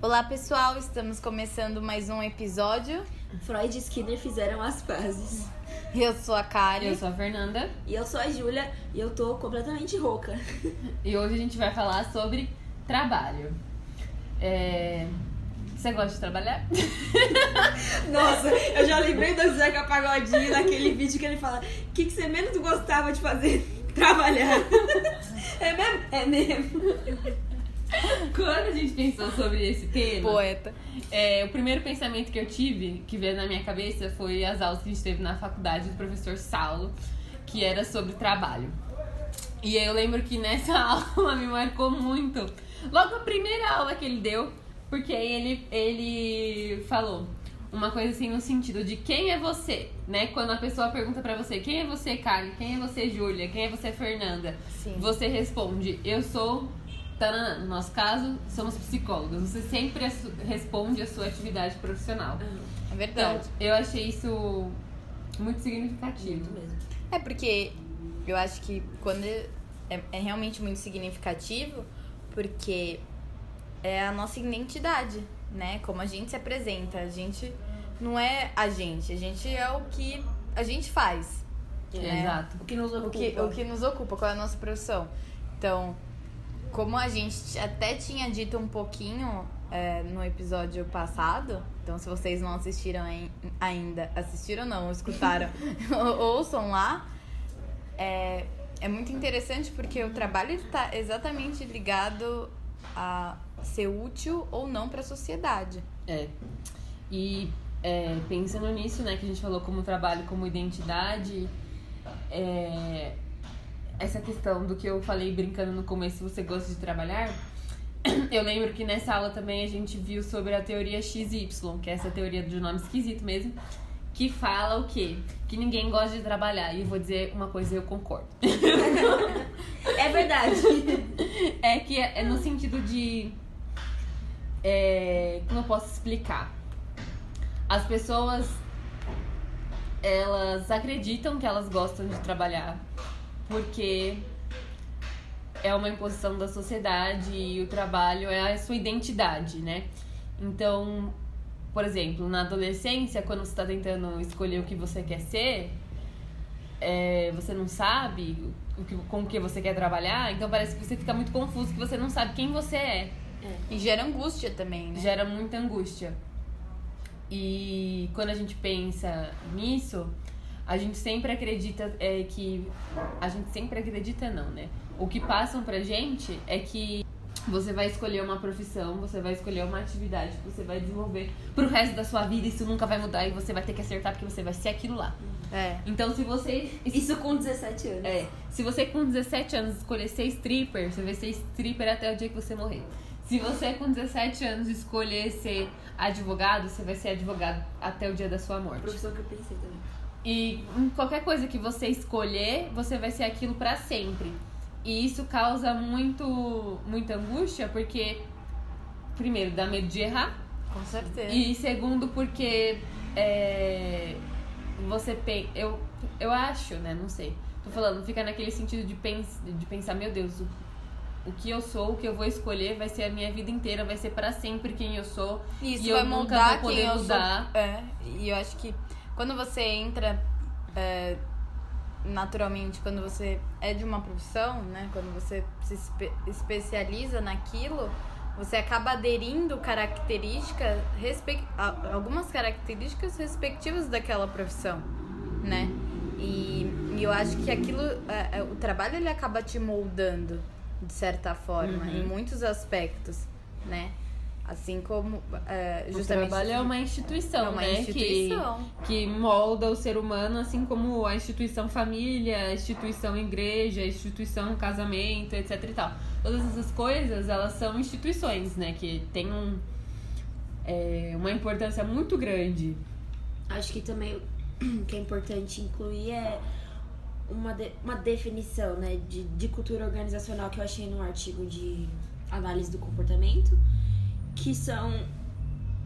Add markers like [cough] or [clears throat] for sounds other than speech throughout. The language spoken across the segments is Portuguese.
Olá pessoal, estamos começando mais um episódio. Freud e Skinner fizeram as pazes. Eu sou a Kari. Eu sou a Fernanda. E eu sou a Júlia e eu tô completamente rouca. [laughs] E hoje a gente vai falar sobre trabalho. É... Você gosta de trabalhar? [laughs] Nossa, eu já lembrei do Zeca Pagodinho naquele vídeo que ele fala: O que, que você menos gostava de fazer? [laughs] Trabalhar. É mesmo? É mesmo. [laughs] Quando a gente pensou sobre esse tema, Poeta. é, o primeiro pensamento que eu tive, que veio na minha cabeça, foi as aulas que a gente teve na faculdade do professor Saulo, que era sobre trabalho. E eu lembro que nessa [laughs] aula me marcou muito. Logo a primeira aula que ele deu, porque ele, ele falou uma coisa assim no sentido de quem é você, né? Quando a pessoa pergunta pra você quem é você, Karen, quem é você, Júlia, quem é você, Fernanda, Sim. você responde eu sou. Tanana. No nosso caso, somos psicólogos. Você sempre responde a sua atividade profissional. É Então, verdade. eu achei isso muito significativo. Muito mesmo. É porque eu acho que quando é, é realmente muito significativo, porque é a nossa identidade, né? Como a gente se apresenta. A gente não é a gente, a gente é o que a gente faz. né? Exato. O que nos o ocupa. que, o que nos ocupa, qual é a nossa profissão. Então, como a gente até tinha dito um pouquinho é, no episódio passado, então se vocês não assistiram ai- ainda, assistiram não, escutaram, [laughs] [laughs] ouçam lá, é, é muito interessante porque o trabalho está exatamente ligado a ser útil ou não para a sociedade. É. E é, pensando nisso, né, que a gente falou como trabalho, como identidade, é, essa questão do que eu falei brincando no começo, você gosta de trabalhar? [clears throat] Eu lembro que nessa aula também a gente viu sobre a teoria XY, que é essa teoria de nome esquisito mesmo, que fala o quê? Que ninguém gosta de trabalhar. E eu vou dizer uma coisa, eu concordo. [laughs] É verdade. [laughs] É que é, é no sentido de. É, como eu posso explicar? As pessoas. Elas acreditam que elas gostam de trabalhar porque é uma imposição da sociedade e o trabalho é a sua identidade, né? Então, por exemplo, na adolescência, quando você está tentando escolher o que você quer ser, é, você não sabe o que, com o que você quer trabalhar, então parece que você fica muito confuso, que você não sabe quem você é. E gera angústia também, né? Gera muita angústia. E quando a gente pensa nisso, a gente sempre acredita é, que. A gente sempre acredita, não, né? O que passam pra gente é que você vai escolher uma profissão, você vai escolher uma atividade que você vai desenvolver pro resto da sua vida, isso nunca vai mudar e você vai ter que acertar porque você vai ser aquilo lá. É. Então, se você Isso com 17 anos. é, se você com 17 anos escolher ser stripper, você vai ser stripper até o dia que você morrer. Se você com 17 anos escolher ser advogado, você vai ser advogado até o dia da sua morte. Profissão que eu pensei também. E qualquer coisa que você escolher, você vai ser aquilo pra sempre. E isso causa muito muita angústia porque primeiro dá medo de errar Com certeza. e segundo, porque é, você pensa. Eu, eu acho, né? Não sei. Tô falando, fica naquele sentido de, pens, de pensar, meu Deus, o, o que eu sou, o que eu vou escolher vai ser a minha vida inteira, vai ser para sempre quem eu sou. Isso e eu vai nunca moldar vou poder eu mudar. É, e eu acho que quando você entra é, naturalmente, quando você é de uma profissão, né? Quando você se espe- especializa naquilo, você acaba aderindo características, algumas características respectivas daquela profissão, né? E, e eu acho que aquilo, é, é, o trabalho ele acaba te moldando de certa forma, Uhum. em muitos aspectos, né? Assim como é, O justamente trabalho é uma instituição, é uma né? instituição. Que, que molda o ser humano, assim como a instituição família, a instituição igreja, a instituição casamento, etc e tal. Todas essas coisas, elas são instituições, né? Que tem um, é, uma importância muito grande. Acho que também o que é importante incluir é uma, de- uma definição né, de, de cultura organizacional que eu achei num artigo de análise do comportamento, que são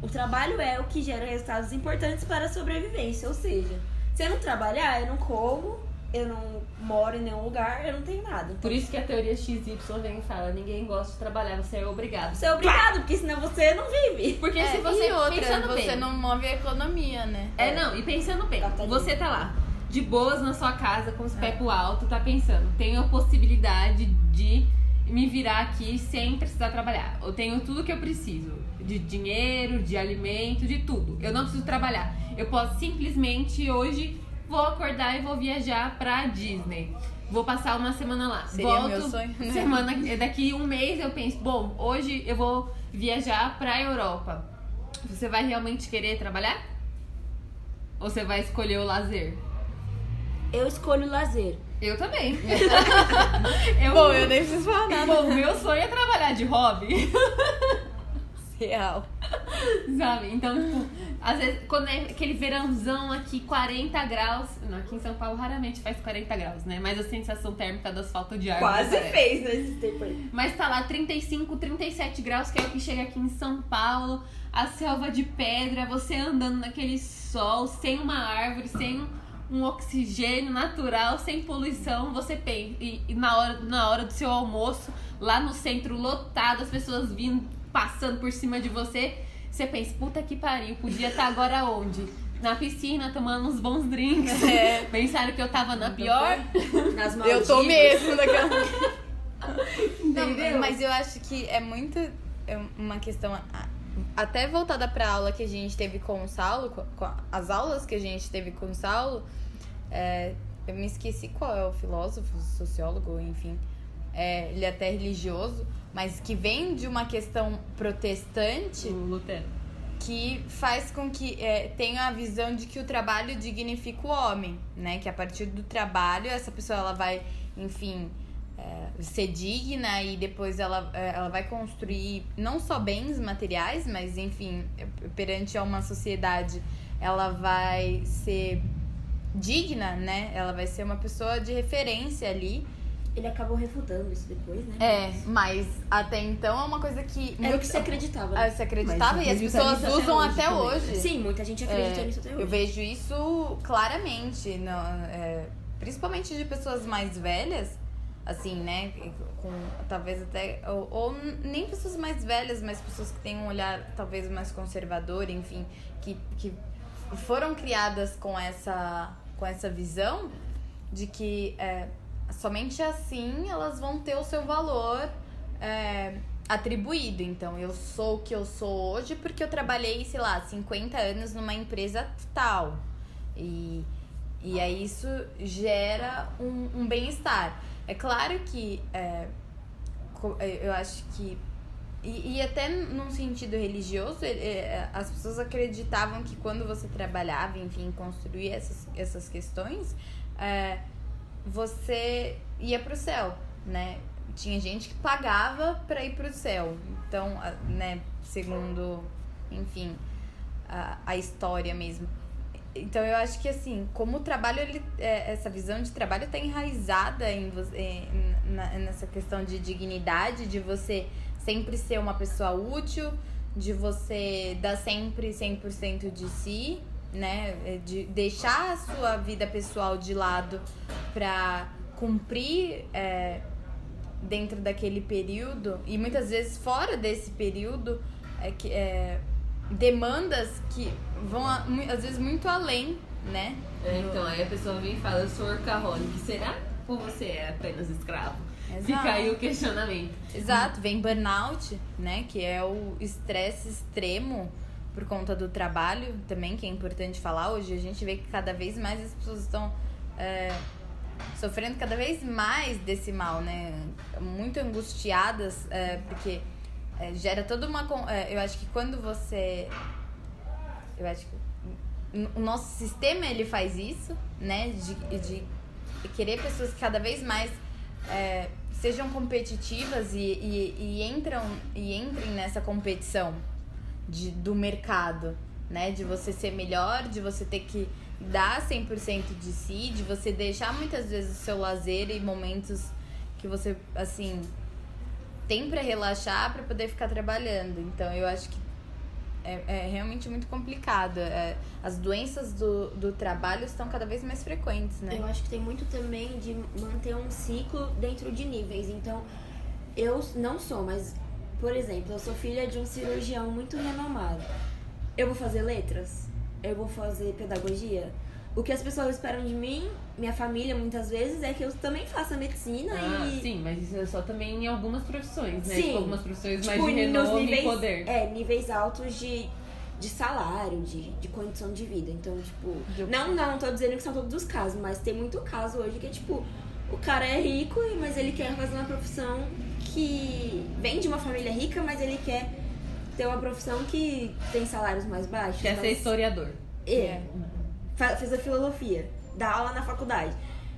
o trabalho é o que gera resultados importantes para a sobrevivência, ou seja, se eu não trabalhar, eu não como, eu não moro em nenhum lugar, eu não tenho nada. Por isso que a teoria XY vem e fala: ninguém gosta de trabalhar, você é obrigado. Você é obrigado, porque senão você não vive. Porque É, se você e outra, pensando você bem, não move a economia, né? É, não, e pensando bem, Capitalismo. você tá lá, de boas na sua casa, com os pés pro alto, tá pensando, tenho a possibilidade de me virar aqui sem precisar trabalhar. Eu tenho tudo que eu preciso, de dinheiro, de alimento, de tudo. Eu não preciso trabalhar. Eu posso simplesmente hoje vou acordar e vou viajar pra Disney. Vou passar uma semana lá. Seria Volto meu sonho. [laughs] semana daqui um mês eu penso, bom, hoje eu vou viajar pra Europa. Você vai realmente querer trabalhar? Ou você vai escolher o lazer? Eu escolho lazer. Eu também. [laughs] eu, Bom, eu nem preciso falar nada. Bom, meu sonho é trabalhar de hobby, [laughs] Real. sabe? Então, tipo, às vezes, quando é aquele verãozão aqui, 40 graus. Não, aqui em São Paulo raramente faz 40 graus, né? Mas a sensação térmica das faltas de ar. Quase fez nesse tempo aí. Mas tá lá 35, 37 graus, que é o que chega aqui em São Paulo, a selva de pedra, você andando naquele sol, sem uma árvore, sem um oxigênio natural, sem poluição, você pensa. E, e na, hora, na hora do seu almoço, lá no centro lotado, as pessoas vindo, passando por cima de você, você pensa, puta que pariu, podia estar agora onde? Na piscina, tomando uns bons drinks. É. [laughs] Pensaram que eu tava na pior. [laughs] Nas Eu tô mesmo daquela. [laughs] Não, mas eu acho que é muito é uma questão até voltada pra aula que a gente teve com o Saulo, com, as aulas que a gente teve com o Saulo, é, eu me esqueci qual é o filósofo, sociólogo, enfim. É, ele é até religioso, mas que vem de uma questão protestante O Lutero. que faz com que é, tenha a visão de que o trabalho dignifica o homem, né? Que a partir do trabalho essa pessoa ela vai, enfim, ser digna e depois ela, é, ela vai construir não só bens materiais, mas enfim, é, perante a uma sociedade ela vai ser digna, né? Ela vai ser uma pessoa de referência ali. Ele acabou refutando isso depois, né? É, mas até então é uma coisa que Era o que se acreditava. Ah, Né? se acreditava Mas e as pessoas até usam hoje até também. hoje. Sim, muita gente acredita É, nisso até hoje. Eu vejo isso claramente, no, é, principalmente de pessoas mais velhas, assim, né? Com talvez até. Ou, ou nem pessoas mais velhas, mas pessoas que têm um olhar talvez mais conservador, enfim, que, que foram criadas com essa, com essa visão de que é, somente assim elas vão ter o seu valor é, atribuído. Então, eu sou o que eu sou hoje porque eu trabalhei, sei lá, 50 anos numa empresa tal. E, e aí isso gera um, um bem-estar. É claro que é, é, eu acho que. E, e até num sentido religioso, é, é, as pessoas acreditavam que quando você trabalhava, enfim, construía essas, essas questões, é, você ia pro céu, né? Tinha gente que pagava para ir pro céu. Então, né, segundo, enfim, a, a história mesmo. Então eu acho que assim, como o trabalho, ele, é, essa visão de trabalho tá enraizada em você, em- na- nessa questão de dignidade, de você sempre ser uma pessoa útil, de você dar sempre 100% de si, né? É, De deixar a sua vida pessoal de lado pra cumprir é, dentro daquele período e muitas vezes fora desse período é, que, é, demandas que vão às vezes muito além, né? É, então, aí a pessoa vem e fala, eu sou workaholic. Será? Ou você é apenas escravo? Fica aí o questionamento. Exato, vem burnout, né? Que é o estresse extremo por conta do trabalho também, que é importante falar. Hoje a gente vê que cada vez mais as pessoas estão é, sofrendo cada vez mais desse mal, né? Muito angustiadas, é, porque é, gera toda uma. é, eu acho que quando você. Eu acho que o nosso sistema ele faz isso, né? De, de querer pessoas que cada vez mais é, sejam competitivas e, e, e entram e entrem nessa competição de, do mercado, né? De você ser melhor, de você ter que dar 100% de si, de você deixar muitas vezes o seu lazer e momentos que você, assim, tem pra relaxar pra poder ficar trabalhando. Então, eu acho que é, é realmente muito complicado. É, as doenças do, do trabalho estão cada vez mais frequentes, né? Eu acho que tem muito também de manter um ciclo dentro de níveis. Então, eu não sou, mas por exemplo, eu sou filha de um cirurgião muito renomado. Eu vou fazer letras? Eu vou fazer pedagogia? O que as pessoas esperam de mim, minha família, muitas vezes, é que eu também faça medicina Ah, e. sim, mas isso é só também em algumas profissões, né? Sim. Tipo, algumas profissões mais Tipo, de renome níveis, e poder. É, níveis altos de, de salário, de, de condição de vida. Então, tipo. De- Não, não, tô dizendo que são todos os casos, mas tem muito caso hoje que é tipo. O cara é rico, mas ele quer fazer uma profissão que vem de uma família rica, mas ele quer ter uma profissão que tem salários mais baixos. Quer ser historiador. É. Fa- Fez a filosofia, dá aula na faculdade.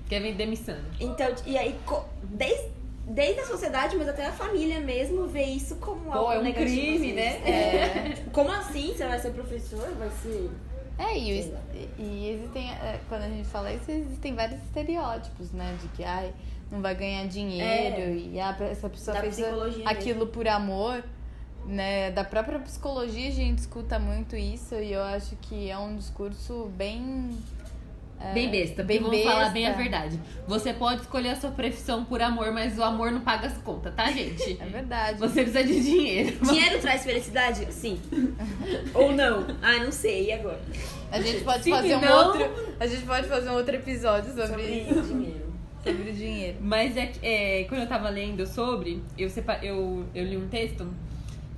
Quer vender missão. Então, e aí, co- desde, desde a sociedade, mas até a família mesmo, vê isso como algo Pô, é um negativo, crime, assim. né? É. Tipo, como assim? Você vai ser professor? Vai ser. É, e, e existem, é, quando a gente fala isso, existem vários estereótipos, né? De que, ai, não vai ganhar dinheiro É. e ah, essa pessoa Da fez aquilo por amor, né? Da própria psicologia a gente escuta muito isso e eu acho que é um discurso bem... é, Bem besta, bem bem vamos falar bem a besta. verdade. Você pode escolher a sua profissão por amor, mas o amor não paga as contas, tá, gente? É verdade. Você precisa de dinheiro. Dinheiro traz felicidade? Sim. [laughs] Ou não? Ah, não sei. E agora? A gente pode Sim, fazer um não. outro... A gente pode fazer um outro episódio sobre, Sobre dinheiro. sobre o dinheiro. Mas é, é, quando eu tava lendo sobre, eu, sepa- eu, eu li um texto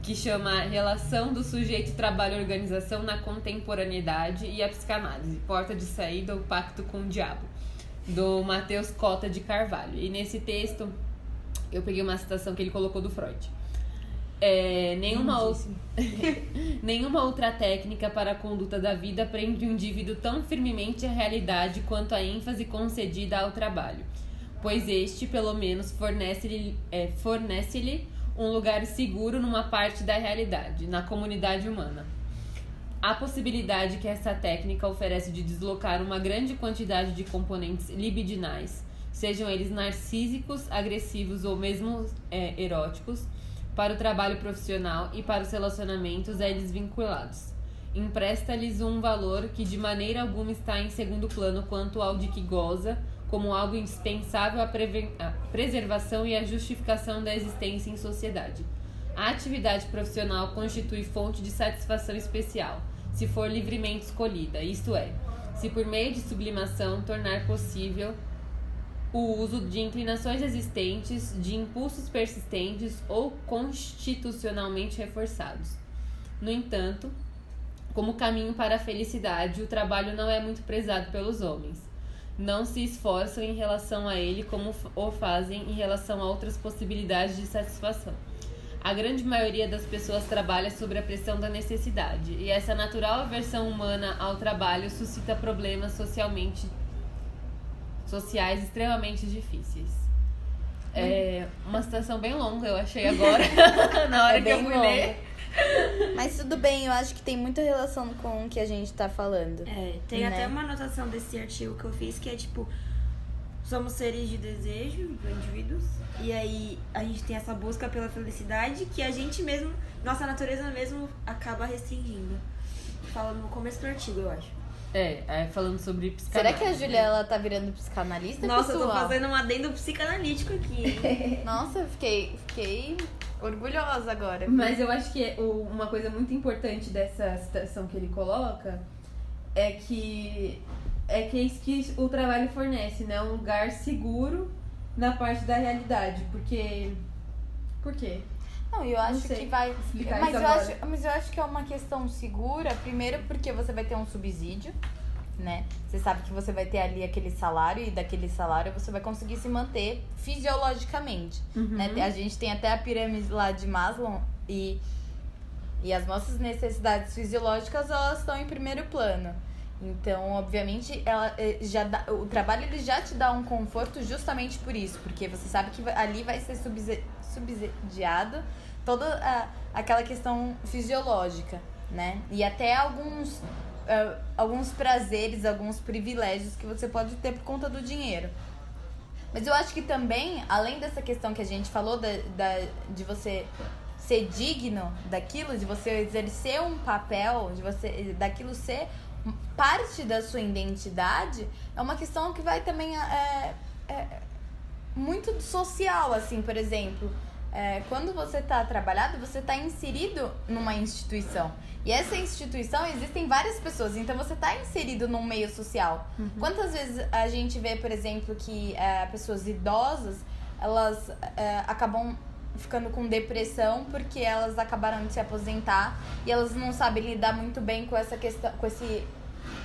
que chama Relação do Sujeito Trabalho-Organização na Contemporaneidade e a Psicanálise, Porta de Saída ou Pacto com o Diabo, do Matheus Cota de Carvalho. E nesse texto, eu peguei uma citação que ele colocou do Freud. É, nenhuma, ou- [laughs] nenhuma outra técnica para a conduta da vida prende o indivíduo tão firmemente à realidade quanto a ênfase concedida ao trabalho, pois este, pelo menos, fornece-lhe é, fornece-lhe um lugar seguro numa parte da realidade, na comunidade humana. A possibilidade que essa técnica oferece de deslocar uma grande quantidade de componentes libidinais, sejam eles narcísicos, agressivos ou mesmo é, eróticos, para o trabalho profissional e para os relacionamentos a eles vinculados. Empresta-lhes um valor que de maneira alguma está em segundo plano quanto ao de que goza, como algo indispensável à, à preservação e à justificação da existência em sociedade. A atividade profissional constitui fonte de satisfação especial, se for livremente escolhida, isto é, se por meio de sublimação tornar possível o uso de inclinações existentes, de impulsos persistentes ou constitucionalmente reforçados. No entanto, como caminho para a felicidade, o trabalho não é muito prezado pelos homens. Não se esforçam em relação a ele como o fazem em relação a outras possibilidades de satisfação. A grande maioria das pessoas trabalha sob a pressão da necessidade, e essa natural aversão humana ao trabalho suscita problemas socialmente sociais extremamente difíceis. É uma situação bem longa, eu achei agora, [laughs] na hora É que eu fui longa. ler. Mas tudo bem, eu acho que tem muita relação com o que a gente tá falando. É, tem Né? até uma anotação desse artigo que eu fiz que é tipo. Somos seres de desejo, indivíduos, e aí a gente tem essa busca pela felicidade que a gente mesmo, nossa natureza mesmo, acaba restringindo. Fala no começo do artigo, eu acho. É, é, falando sobre Será psicanálise. que a Júlia ela tá virando psicanalista, Nossa, eu tô pessoal? fazendo um adendo psicanalítico aqui. [laughs] Nossa, eu fiquei, fiquei orgulhosa agora. Mas eu acho que é uma coisa muito importante dessa citação que ele coloca é que é que é isso que o trabalho fornece, né? Um lugar seguro na parte da realidade. Porque. Por quê? Não, eu acho sei que vai. explicar Mas isso eu, agora. acho, mas eu acho que é uma questão segura, primeiro porque você vai ter um subsídio, né? Você sabe que você vai ter ali aquele salário e daquele salário você vai conseguir se manter fisiologicamente. né? A gente tem até a pirâmide lá de Maslow e, e as nossas necessidades fisiológicas elas estão em primeiro plano. Então, obviamente, ela eh, já dá, o trabalho ele já te dá um conforto justamente por isso, porque você sabe que ali vai ser subsi- subsidiado toda a, aquela questão fisiológica, né? E até alguns eh, alguns prazeres, alguns privilégios que você pode ter por conta do dinheiro. Mas eu acho que também, além dessa questão que a gente falou, da, da, de você ser digno daquilo, de você exercer um papel, de você daquilo ser parte da sua identidade, é uma questão que vai também é, é, muito social, assim, por exemplo. É, quando você está trabalhado, você está inserido numa instituição. E essa instituição existem várias pessoas, então você está inserido num meio social. Uhum. Quantas vezes a gente vê, por exemplo, que é, pessoas idosas elas é, acabam ficando com depressão porque elas acabaram de se aposentar e elas não sabem lidar muito bem com essa questão, com esse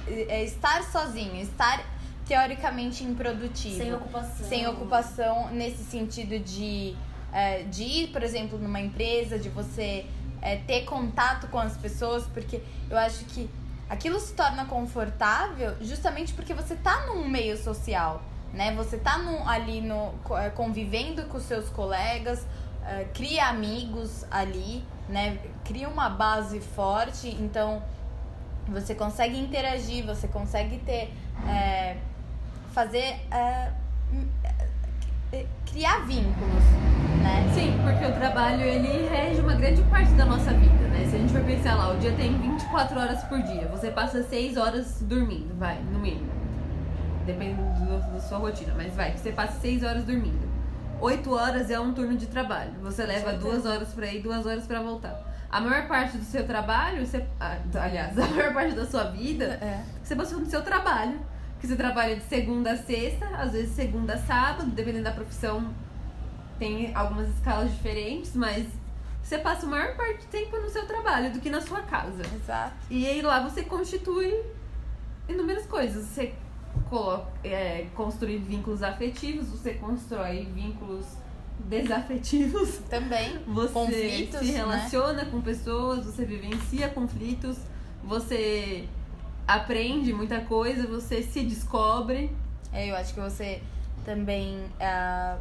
é, estar sozinho, estar teoricamente improdutivo. Sem ocupação. Sem ocupação nesse sentido de, é, de ir, por exemplo, numa empresa, de você é, ter contato com as pessoas, porque eu acho que aquilo se torna confortável justamente porque você tá num meio social, né? Você tá num, ali no, é, convivendo com seus colegas, é, cria amigos ali, né? Cria uma base forte, então você consegue interagir, você consegue ter. É, fazer. É, criar vínculos, né? Sim, porque o trabalho ele rege uma grande parte da nossa vida, né? Se a gente for pensar lá, o dia tem 24 horas por dia, você passa 6 horas dormindo, vai, no mínimo. Depende do, da sua rotina, mas vai, você passa 6 horas dormindo. 8 horas é um turno de trabalho. Você leva 2 horas pra ir, 2 horas pra voltar. A maior parte do seu trabalho, você, ah, aliás, [laughs] a maior parte da sua vida, É. você passou no seu trabalho. Que você trabalha de segunda a sexta, às vezes segunda a sábado, dependendo da profissão, tem algumas escalas diferentes, mas você passa a maior parte do tempo no seu trabalho do que na sua casa. Exato. E aí lá você constitui inúmeras coisas. Você coloca, é, construi vínculos afetivos, você constrói vínculos desafetivos. Também. [laughs] Você Conflitos, se né? relaciona com pessoas, você vivencia conflitos, você aprende muita coisa, você se descobre. É, eu acho que você também. ah,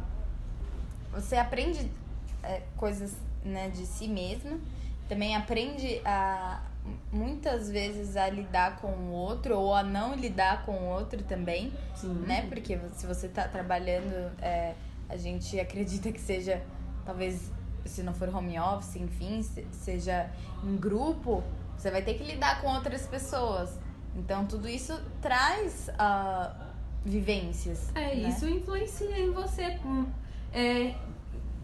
você aprende é, coisas né, de si mesmo. Também aprende a muitas vezes a lidar com o outro ou a não lidar com o outro também, Sim. né? Porque se você tá trabalhando, é, a gente acredita que seja, talvez, se não for home office, enfim, se- seja em grupo, você vai ter que lidar com outras pessoas. Então tudo isso traz ah, vivências. É, né? isso influencia em você. hum, É,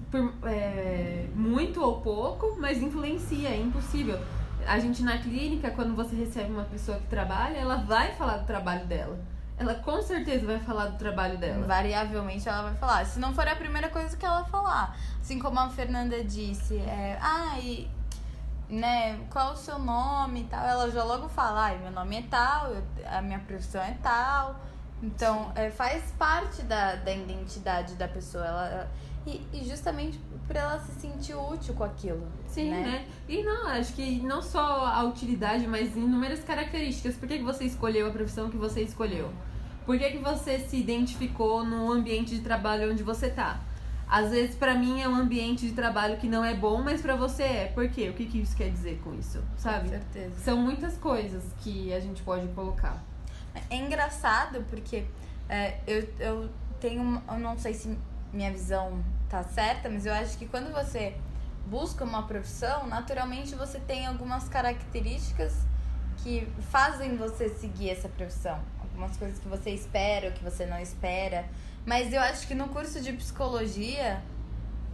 por, é, muito ou pouco, mas influencia, é impossível. A gente na clínica, quando você recebe uma pessoa que trabalha, ela vai falar do trabalho dela. Ela com certeza vai falar do trabalho dela. Invariavelmente ela vai falar. Se não for a primeira coisa que ela falar. Assim como a Fernanda disse, é, ah, e, né, qual o seu nome e tal, ela já logo fala, meu nome é tal, eu- a minha profissão é tal. Então, é, faz parte da, da identidade da pessoa. Ela, e, e justamente por ela se sentir útil com aquilo. Sim, né? né? E não, acho que não só a utilidade, mas inúmeras características. Por que, que você escolheu a profissão que você escolheu? Por que, que você se identificou no ambiente de trabalho onde você tá? Às vezes, pra mim, é um ambiente de trabalho que não é bom, mas pra você é. Por quê? O que, que isso quer dizer com isso? Com Sabe? certeza. São muitas coisas que a gente pode colocar. É engraçado porque é, eu, eu tenho. Eu não sei se minha visão tá certa, mas eu acho que quando você busca uma profissão, naturalmente você tem algumas características que fazem você seguir essa profissão. Algumas coisas que você espera ou que você não espera. Mas eu acho que no curso de psicologia,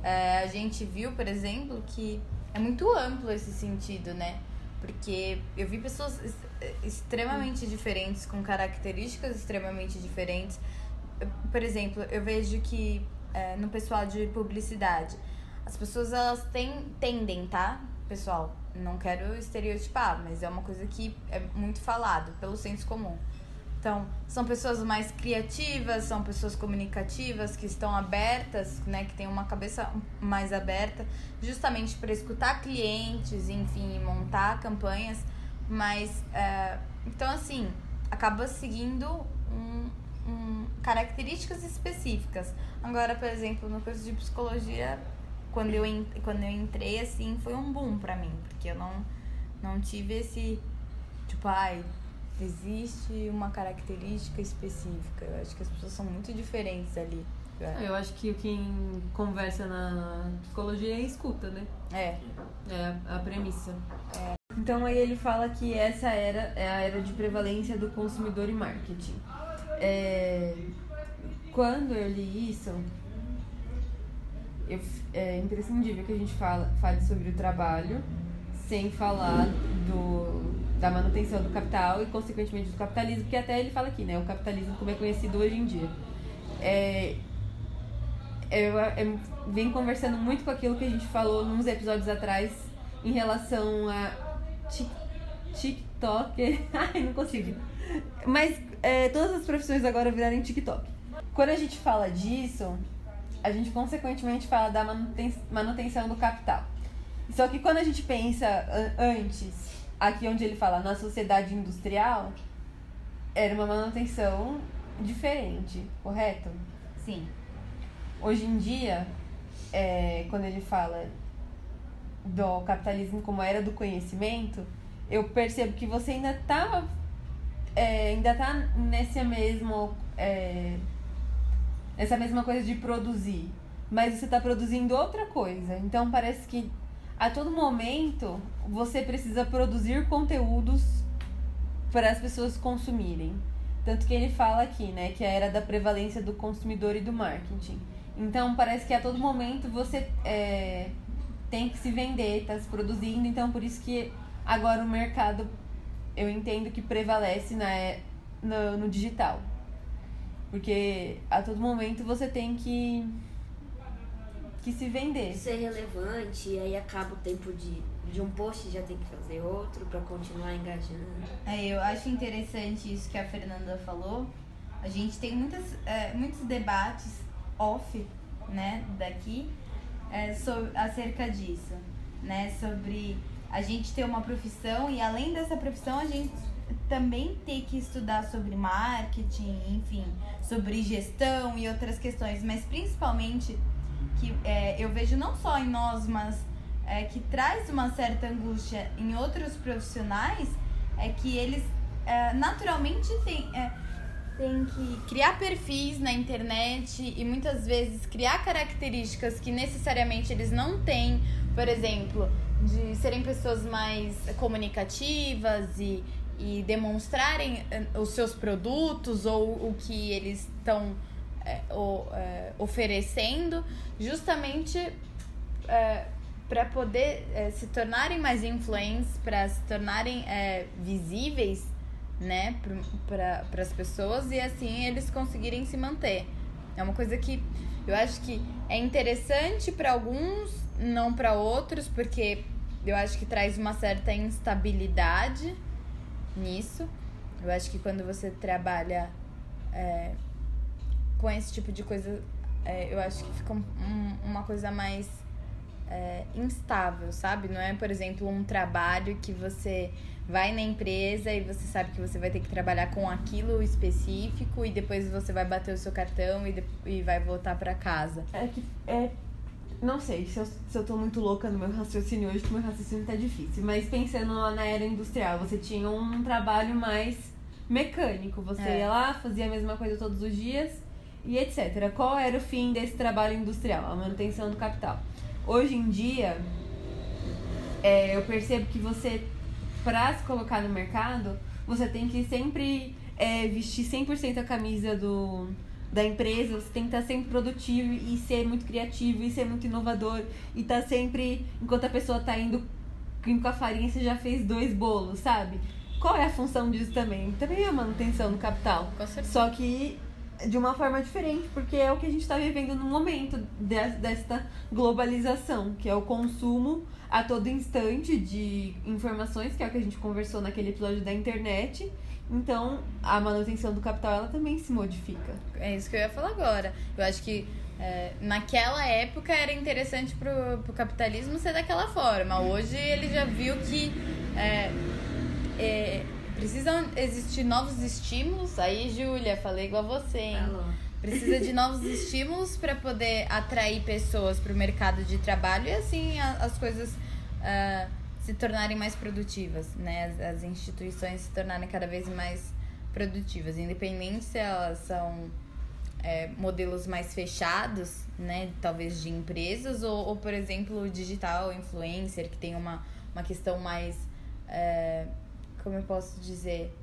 é, a gente viu, por exemplo, que é muito amplo esse sentido, né? Porque eu vi pessoas ex- extremamente diferentes, com características extremamente diferentes. Por exemplo, eu vejo que é, no pessoal de publicidade, as pessoas elas têm, tendem, tá? Pessoal, não quero estereotipar, mas é uma coisa que é muito falado pelo senso comum. Então, são pessoas mais criativas, são pessoas comunicativas, que estão abertas, né, que têm uma cabeça mais aberta, justamente para escutar clientes, enfim, montar campanhas. Mas, é, então, assim, acaba seguindo um, um- características específicas. Agora, por exemplo, no curso de psicologia, quando eu, quando eu entrei, assim, foi um boom para mim, porque eu não, não tive esse, tipo, ai, existe uma característica específica. Eu acho que as pessoas são muito diferentes ali. Eu acho que quem conversa na psicologia é escuta, né? É, É a premissa. Então aí ele fala que essa era é a era de prevalência do consumidor e marketing. É, Quando eu li isso, eu, é imprescindível que a gente fala, fale sobre o trabalho sem falar do, da manutenção do capital e, consequentemente, do capitalismo, que até ele fala aqui, né? O capitalismo como é conhecido hoje em dia. É, eu, eu venho conversando muito com aquilo que a gente falou nos episódios atrás em relação a TikTok. [laughs] Ai, não consigo. Mas é, todas as profissões agora virarem TikTok. Quando a gente fala disso, a gente consequentemente fala da manutenção do capital. Só que quando a gente pensa antes, aqui onde ele fala na sociedade industrial, era uma manutenção diferente, correto? Sim. Hoje em dia, é, quando ele fala do capitalismo como era do conhecimento, eu percebo que você ainda tá é, ainda tá nesse mesmo é, essa mesma coisa de produzir, mas você está produzindo outra coisa. Então parece que a todo momento você precisa produzir conteúdos para as pessoas consumirem. Tanto que ele fala aqui, né, que é a era da prevalência do consumidor e do marketing. Então parece que a todo momento você é, tem que se vender, está se produzindo. Então por isso que agora o mercado eu entendo que prevalece na, no, no digital. Porque a todo momento você tem que que se vender. Ser relevante, e aí acaba o tempo de, de um post já tem que fazer outro para continuar engajando. É, eu acho interessante isso que a Fernanda falou. A gente tem muitas, é, muitos debates off, né, daqui, é, sobre, acerca disso, né, sobre a gente ter uma profissão e além dessa profissão a gente também ter que estudar sobre marketing, enfim, sobre gestão e outras questões, mas principalmente que é, eu vejo não só em nós, mas é, que traz uma certa angústia em outros profissionais, é que eles é, naturalmente têm, é, têm que criar perfis na internet e muitas vezes criar características que necessariamente eles não têm, por exemplo, de serem pessoas mais comunicativas e, e demonstrarem é, os seus produtos ou o que eles estão é, o, é, oferecendo justamente é, para poder é, se tornarem mais influentes, para se tornarem é, visíveis né, para as pessoas e assim eles conseguirem se manter. É uma coisa que eu acho que é interessante para alguns, não para outros, porque eu acho que traz uma certa instabilidade nisso. Eu acho que quando você trabalha é, com esse tipo de coisa, é, eu acho que fica um, uma coisa mais é, instável, sabe? Não é, por exemplo, um trabalho que você vai na empresa e você sabe que você vai ter que trabalhar com aquilo específico e depois você vai bater o seu cartão e, de, e vai voltar para casa. É que é não sei se eu, se eu tô muito louca no meu raciocínio hoje, que meu raciocínio tá difícil. Mas pensando lá na era industrial, você tinha um trabalho mais mecânico. Você é. ia lá, fazia a mesma coisa todos os dias e etc. Qual era o fim desse trabalho industrial? A manutenção do capital. Hoje em dia, é, eu percebo que você, para se colocar no mercado, você tem que sempre é, vestir 100% a camisa do, da empresa, você tem que estar sempre produtivo e ser muito criativo e ser muito inovador e estar tá sempre, enquanto a pessoa está indo, com a farinha, você já fez dois bolos, sabe? Qual é a função disso também? Também é a manutenção do capital. Só que de uma forma diferente, porque é o que a gente está vivendo no momento de, desta globalização, que é o consumo a todo instante de informações, que é o que a gente conversou naquele episódio da internet. Então, a manutenção do capital ela também se modifica. É isso que eu ia falar agora. Eu acho que é, naquela época era interessante pro, pro capitalismo ser daquela forma. Hoje ele já viu que é, é, Precisam existir novos estímulos. Aí, Júlia, falei igual você, hein? Alô. Precisa de novos estímulos para poder atrair pessoas para o mercado de trabalho e assim as coisas uh, se tornarem mais produtivas, né? As, as, instituições se tornarem cada vez mais produtivas, independente se elas são é, modelos mais fechados, né? Talvez de empresas ou, ou, por exemplo, digital influencer que tem uma, uma questão mais é, como eu posso dizer,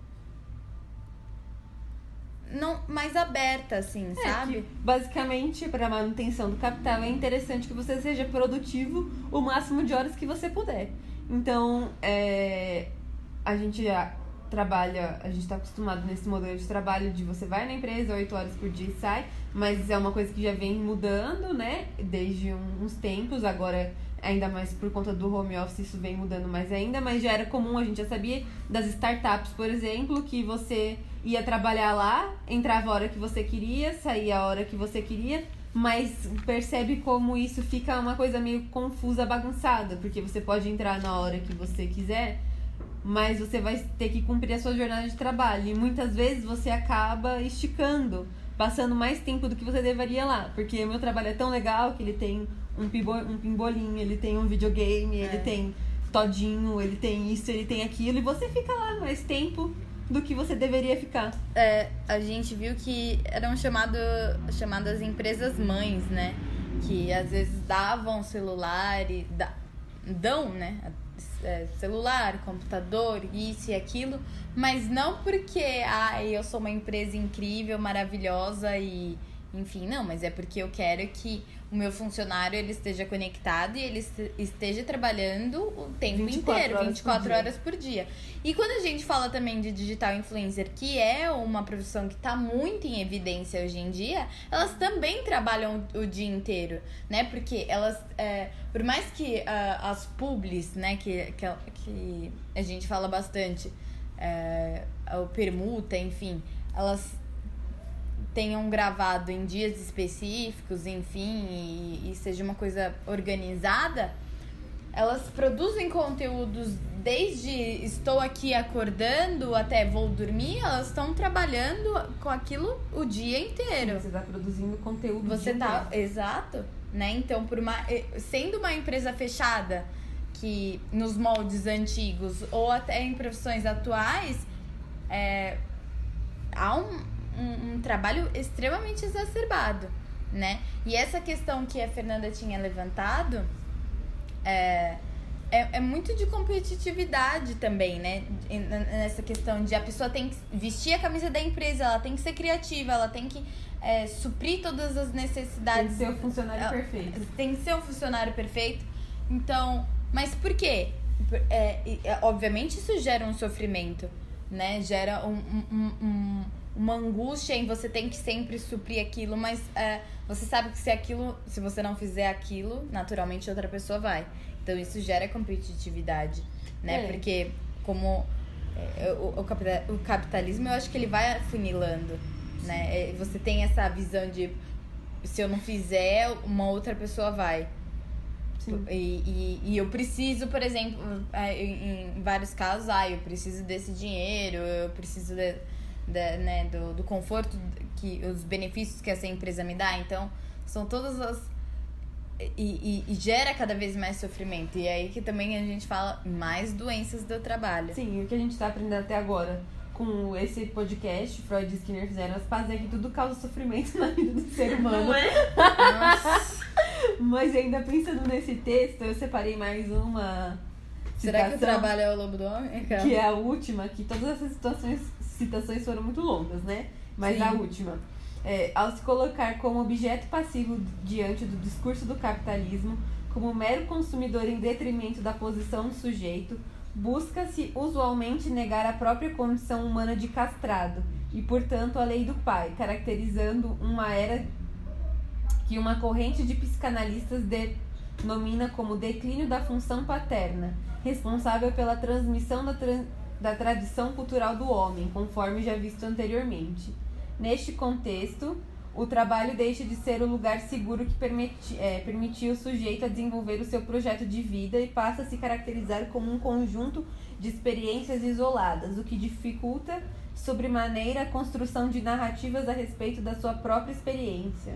não mais aberta, assim, É, sabe? basicamente, para manutenção do capital, é interessante que você seja produtivo o máximo de horas que você puder. Então, é, a gente já trabalha, a gente está acostumado nesse modelo de trabalho de você vai na empresa 8 horas por dia e sai, mas é uma coisa que já vem mudando, né? Desde uns tempos, agora ainda mais por conta do home office isso vem mudando mais ainda, mas já era comum, a gente já sabia das startups, por exemplo, que você ia trabalhar lá, entrava a hora que você queria, saía a hora que você queria, mas percebe como isso fica uma coisa meio confusa, bagunçada, porque você pode entrar na hora que você quiser, mas você vai ter que cumprir a sua jornada de trabalho. E muitas vezes você acaba esticando, passando mais tempo do que você deveria lá. Porque o meu trabalho é tão legal que ele tem um, pimbo, um pimbolinho, ele tem um videogame, ele tem todinho, ele tem isso, ele tem aquilo, e você fica lá mais tempo do que você deveria ficar. É, a gente viu que eram chamado, chamadas empresas mães, né? Que às vezes davam celular e da- dão, né? É, celular, computador, isso e aquilo, mas não porque ah, eu sou uma empresa incrível, maravilhosa e enfim, não, mas é porque eu quero que o meu funcionário ele esteja conectado e ele este- esteja trabalhando o tempo 24 inteiro, horas por 24 dia. horas por dia. E quando a gente fala também de digital influencer, que é uma profissão que está muito em evidência hoje em dia, elas também trabalham o dia inteiro, né? Porque elas, é, por mais que ah, as publis, né, que, que, que a gente fala bastante, é, o permuta, enfim, elas tenham gravado em dias específicos, enfim, e, e seja uma coisa organizada, elas produzem conteúdos desde estou aqui acordando até vou dormir, elas estão trabalhando com aquilo o dia inteiro. Você está produzindo conteúdo. Você tá. inteiro. Exato. Né? Então, por uma, eh, sendo uma empresa fechada, que nos moldes antigos ou até em profissões atuais, é, há um, um, um trabalho extremamente exacerbado, né? E essa questão que a Fernanda tinha levantado é, é, é muito de competitividade também, né? Nessa questão de a pessoa tem que vestir a camisa da empresa, ela tem que ser criativa, ela tem que é, suprir todas as Tem que necessidades ser o funcionário Ah, perfeito. tem que ser um funcionário perfeito. Então, mas por quê? É, é, obviamente isso gera um sofrimento, né? Gera um, um- um- um- uma angústia em você tem que sempre suprir aquilo, mas é, você sabe que se aquilo, se você não fizer aquilo, naturalmente outra pessoa vai. Então isso gera competitividade, né? É. Porque como é, o, o o capitalismo, eu acho que ele vai afunilando, né? É, Você tem essa visão de se eu não fizer, uma outra pessoa vai. E, e, e eu preciso, por exemplo, é, em, em vários casos, ah, eu preciso desse dinheiro, eu preciso de, de, né, do, do conforto, que os benefícios que essa empresa me dá. Então, são todas as. E, e, e gera cada vez mais sofrimento. E é aí que também a gente fala mais doenças do trabalho. Sim, o que a gente tá aprendendo até agora com esse podcast, Freud e Skinner fizeram as pazes, é que tudo causa sofrimento [laughs] na vida do ser humano. Não é? Nossa, [laughs] Mas ainda pensando nesse texto, eu separei mais uma será que o trabalho é o lobo do homem? que é a última, que todas essas situações, citações foram muito longas, né? Mas Sim. a última. É, ao se colocar como objeto passivo diante do discurso do capitalismo, como mero consumidor em detrimento da posição do sujeito, busca-se usualmente negar a própria condição humana de castrado e, portanto, a lei do pai, caracterizando uma era que uma corrente de psicanalistas denomina como declínio da função paterna, responsável pela transmissão da, tran- da tradição cultural do homem, conforme já visto anteriormente. Neste contexto, o trabalho deixa de ser o lugar seguro que permiti, é, permitia o sujeito a desenvolver o seu projeto de vida e passa a se caracterizar como um conjunto de experiências isoladas, o que dificulta sobremaneira a construção de narrativas a respeito da sua própria experiência.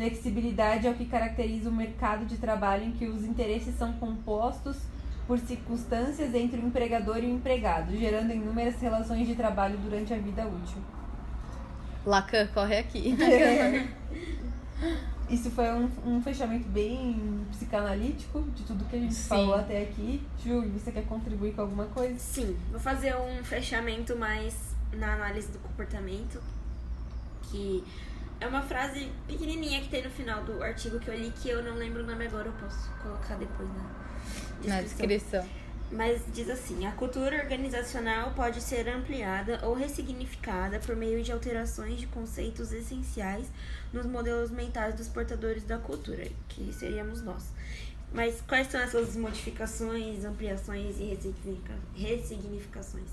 Flexibilidade é o que caracteriza o mercado de trabalho em que os interesses são compostos por circunstâncias entre o empregador e o empregado, gerando inúmeras relações de trabalho durante a vida útil. Lacan, corre aqui. [laughs] [laughs] Isso foi um, um fechamento bem psicanalítico de tudo que a gente Sim. falou até aqui. Júlio, você quer contribuir com alguma coisa? Sim, vou fazer um fechamento mais na análise do comportamento. Que é uma frase pequenininha que tem no final do artigo que eu li, que eu não lembro o nome agora, eu posso colocar depois na Na descrição. descrição. Mas diz assim: a cultura organizacional pode ser ampliada ou ressignificada por meio de alterações de conceitos essenciais nos modelos mentais dos portadores da cultura, que seríamos nós. Mas quais são essas modificações, ampliações e ressignifica- ressignificações?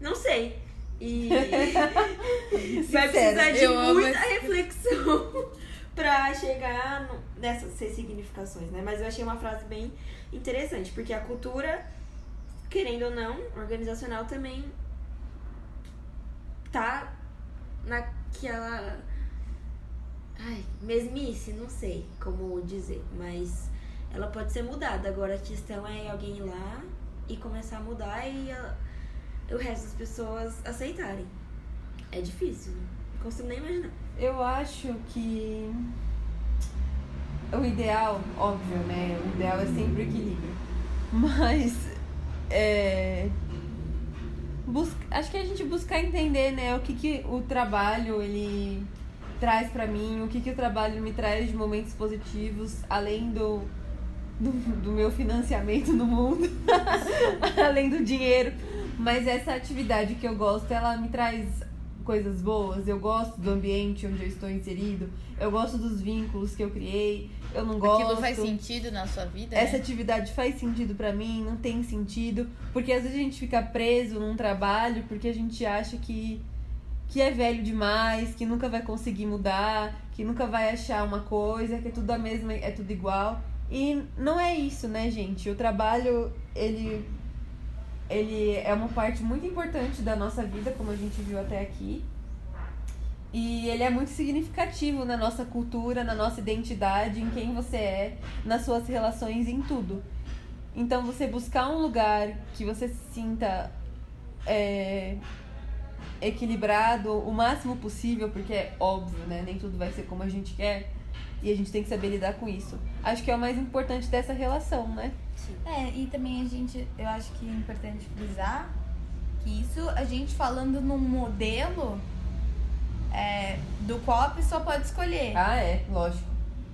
Não sei. E [laughs] vai precisar de muita reflexão [laughs] pra chegar no- nessas ressignificações, né? Mas eu achei uma frase bem interessante, porque a cultura, querendo ou não, organizacional também tá naquela. Ai, mesmice, não sei como dizer, mas ela pode ser mudada. Agora a questão é alguém ir lá e começar a mudar e a- o resto das pessoas aceitarem. É difícil, né? não consigo nem imaginar. Eu acho que o ideal, óbvio, né? O ideal é sempre o equilíbrio. Mas é, busca, acho que a gente buscar entender, né, o que, que o trabalho ele traz pra mim, o que, que o trabalho me traz de momentos positivos, além do, do, do meu financiamento no mundo, [laughs] além do dinheiro. Mas essa atividade que eu gosto, ela me traz coisas boas. Eu gosto do ambiente onde eu estou inserido. Eu gosto dos vínculos que eu criei. Eu não gosto. Aquilo faz sentido na sua vida? Essa né? atividade faz sentido pra mim, não tem sentido, porque às vezes a gente fica preso num trabalho porque a gente acha que que é velho demais, que nunca vai conseguir mudar, que nunca vai achar uma coisa, que é tudo a mesma, é tudo igual. E não é isso, né, gente? O trabalho, ele ele é uma parte muito importante da nossa vida, como a gente viu até aqui. E ele é muito significativo na nossa cultura, na nossa identidade, em quem você é, nas suas relações, em tudo. Então, você buscar um lugar que você se sinta é, equilibrado o máximo possível, porque é óbvio, né? Nem tudo vai ser como a gente quer. E a gente tem que saber lidar com isso. Acho que é o mais importante dessa relação, né? É, e também a gente, eu acho que é importante frisar que isso a gente falando num modelo é, do qual a pessoa pode escolher, Ah, é, lógico.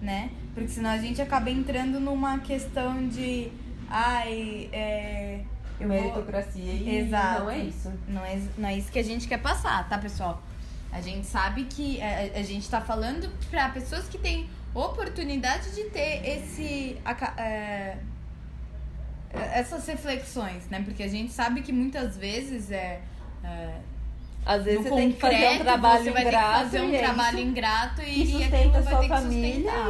né? Porque senão a gente acaba entrando numa questão de, ai, é, eu vou- Meritocracia e Exato. não é isso. Não é, não é isso que a gente quer passar, tá, pessoal? A gente sabe que é, a, a gente tá falando pra pessoas que têm oportunidade de ter esse. é, essas reflexões, né? Porque a gente sabe que muitas vezes é. é Às vezes no você tem que fazer um concreto, trabalho você vai ter que ingrato. fazer um e trabalho isso ingrato e, e aquilo vai ter que sustentar,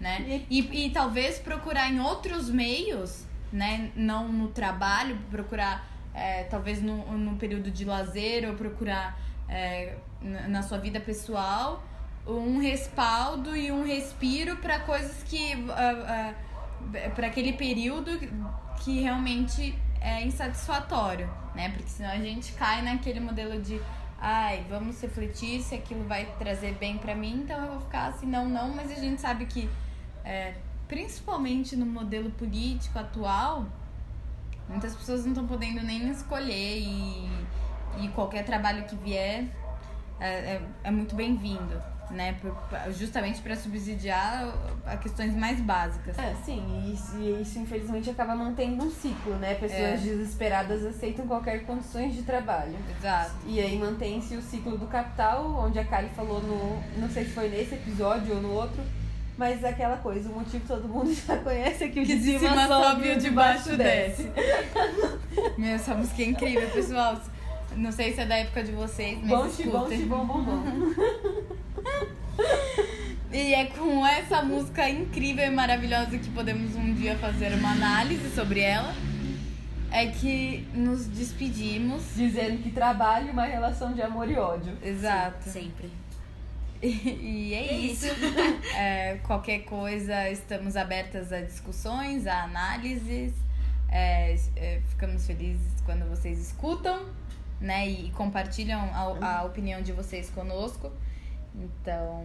né? E, e talvez procurar em outros meios, né? Não no trabalho, procurar é, talvez no, no período de lazer ou procurar é, na sua vida pessoal um respaldo e um respiro para coisas que para aquele período que realmente é insatisfatório, né? Porque senão a gente cai naquele modelo de ai, vamos refletir se aquilo vai trazer bem pra mim, então eu vou ficar assim, não, não, mas a gente sabe que é, principalmente no modelo político atual, muitas pessoas não estão podendo nem escolher e, e qualquer trabalho que vier é, é, é muito bem-vindo, né? Por- justamente para subsidiar a questões mais básicas. É, sim, e isso, e isso infelizmente acaba mantendo um ciclo, né? Pessoas É. desesperadas aceitam qualquer condições de trabalho. Exato. E aí mantém-se o ciclo do capital, onde a Kali falou no. Não sei se foi nesse episódio ou no outro, mas aquela coisa, o motivo todo mundo [laughs] já conhece é que o de cima, sobe e o de baixo desce. [laughs] Meu, essa música é incrível, pessoal. Não sei se é da época de vocês, mas Bom, escutem. xibom, bom, bom. [laughs] E é com essa música incrível e maravilhosa que podemos um dia fazer uma análise sobre ela. É que nos despedimos. Dizendo que trabalho é uma relação de amor e ódio. Exato. Sempre. E, e é, isso. [laughs] É, qualquer coisa, estamos abertas a discussões, a análises. É, é, ficamos felizes quando vocês escutam, né? E compartilham a, a uhum. opinião de vocês conosco. Então.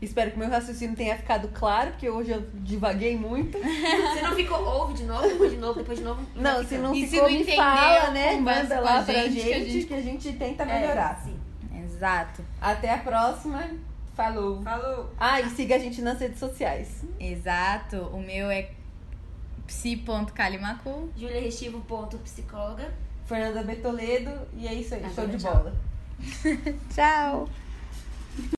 Espero que meu raciocínio tenha ficado claro, porque hoje eu divaguei muito. [laughs] Se não ficou, ouve de novo, depois de novo, depois de novo. Não, não se não ficou, se não me entendeu, fala, né? Manda lá pra gente, gente, que, a gente... que a gente tenta é, melhorar. É, sim. Exato. Até a próxima. Falou. Falou. Ah, e siga a gente nas redes sociais. Exato. O meu é psi.calimacu. juliarestivo.psicóloga. Fernanda Betoledo. E é isso aí, Agora show de bola. tchau. [laughs] [laughs]